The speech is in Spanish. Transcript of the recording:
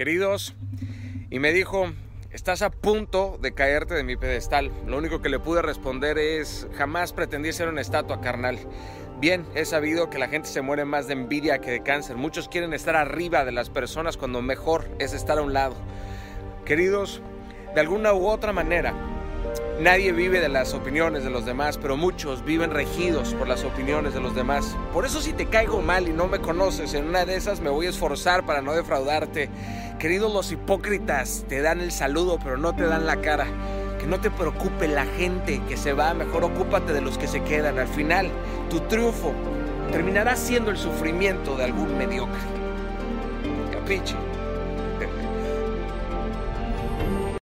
queridos, y me dijo, estás a punto de caerte de mi pedestal. Lo único que le pude responder es, jamás pretendí ser una estatua carnal. Bien, he sabido que la gente se muere más de envidia que de cáncer. Muchos quieren estar arriba de las personas cuando mejor es estar a un lado. Queridos, de alguna u otra manera, Nadie vive de las opiniones de los demás, pero muchos viven regidos por las opiniones de los demás. Por eso si te caigo mal y no me conoces, en una de esas me voy a esforzar para no defraudarte. Queridos los hipócritas, te dan el saludo pero no te dan la cara. Que no te preocupe la gente que se va, mejor ocúpate de los que se quedan. Al final, tu triunfo terminará siendo el sufrimiento de algún mediocre. Capiche.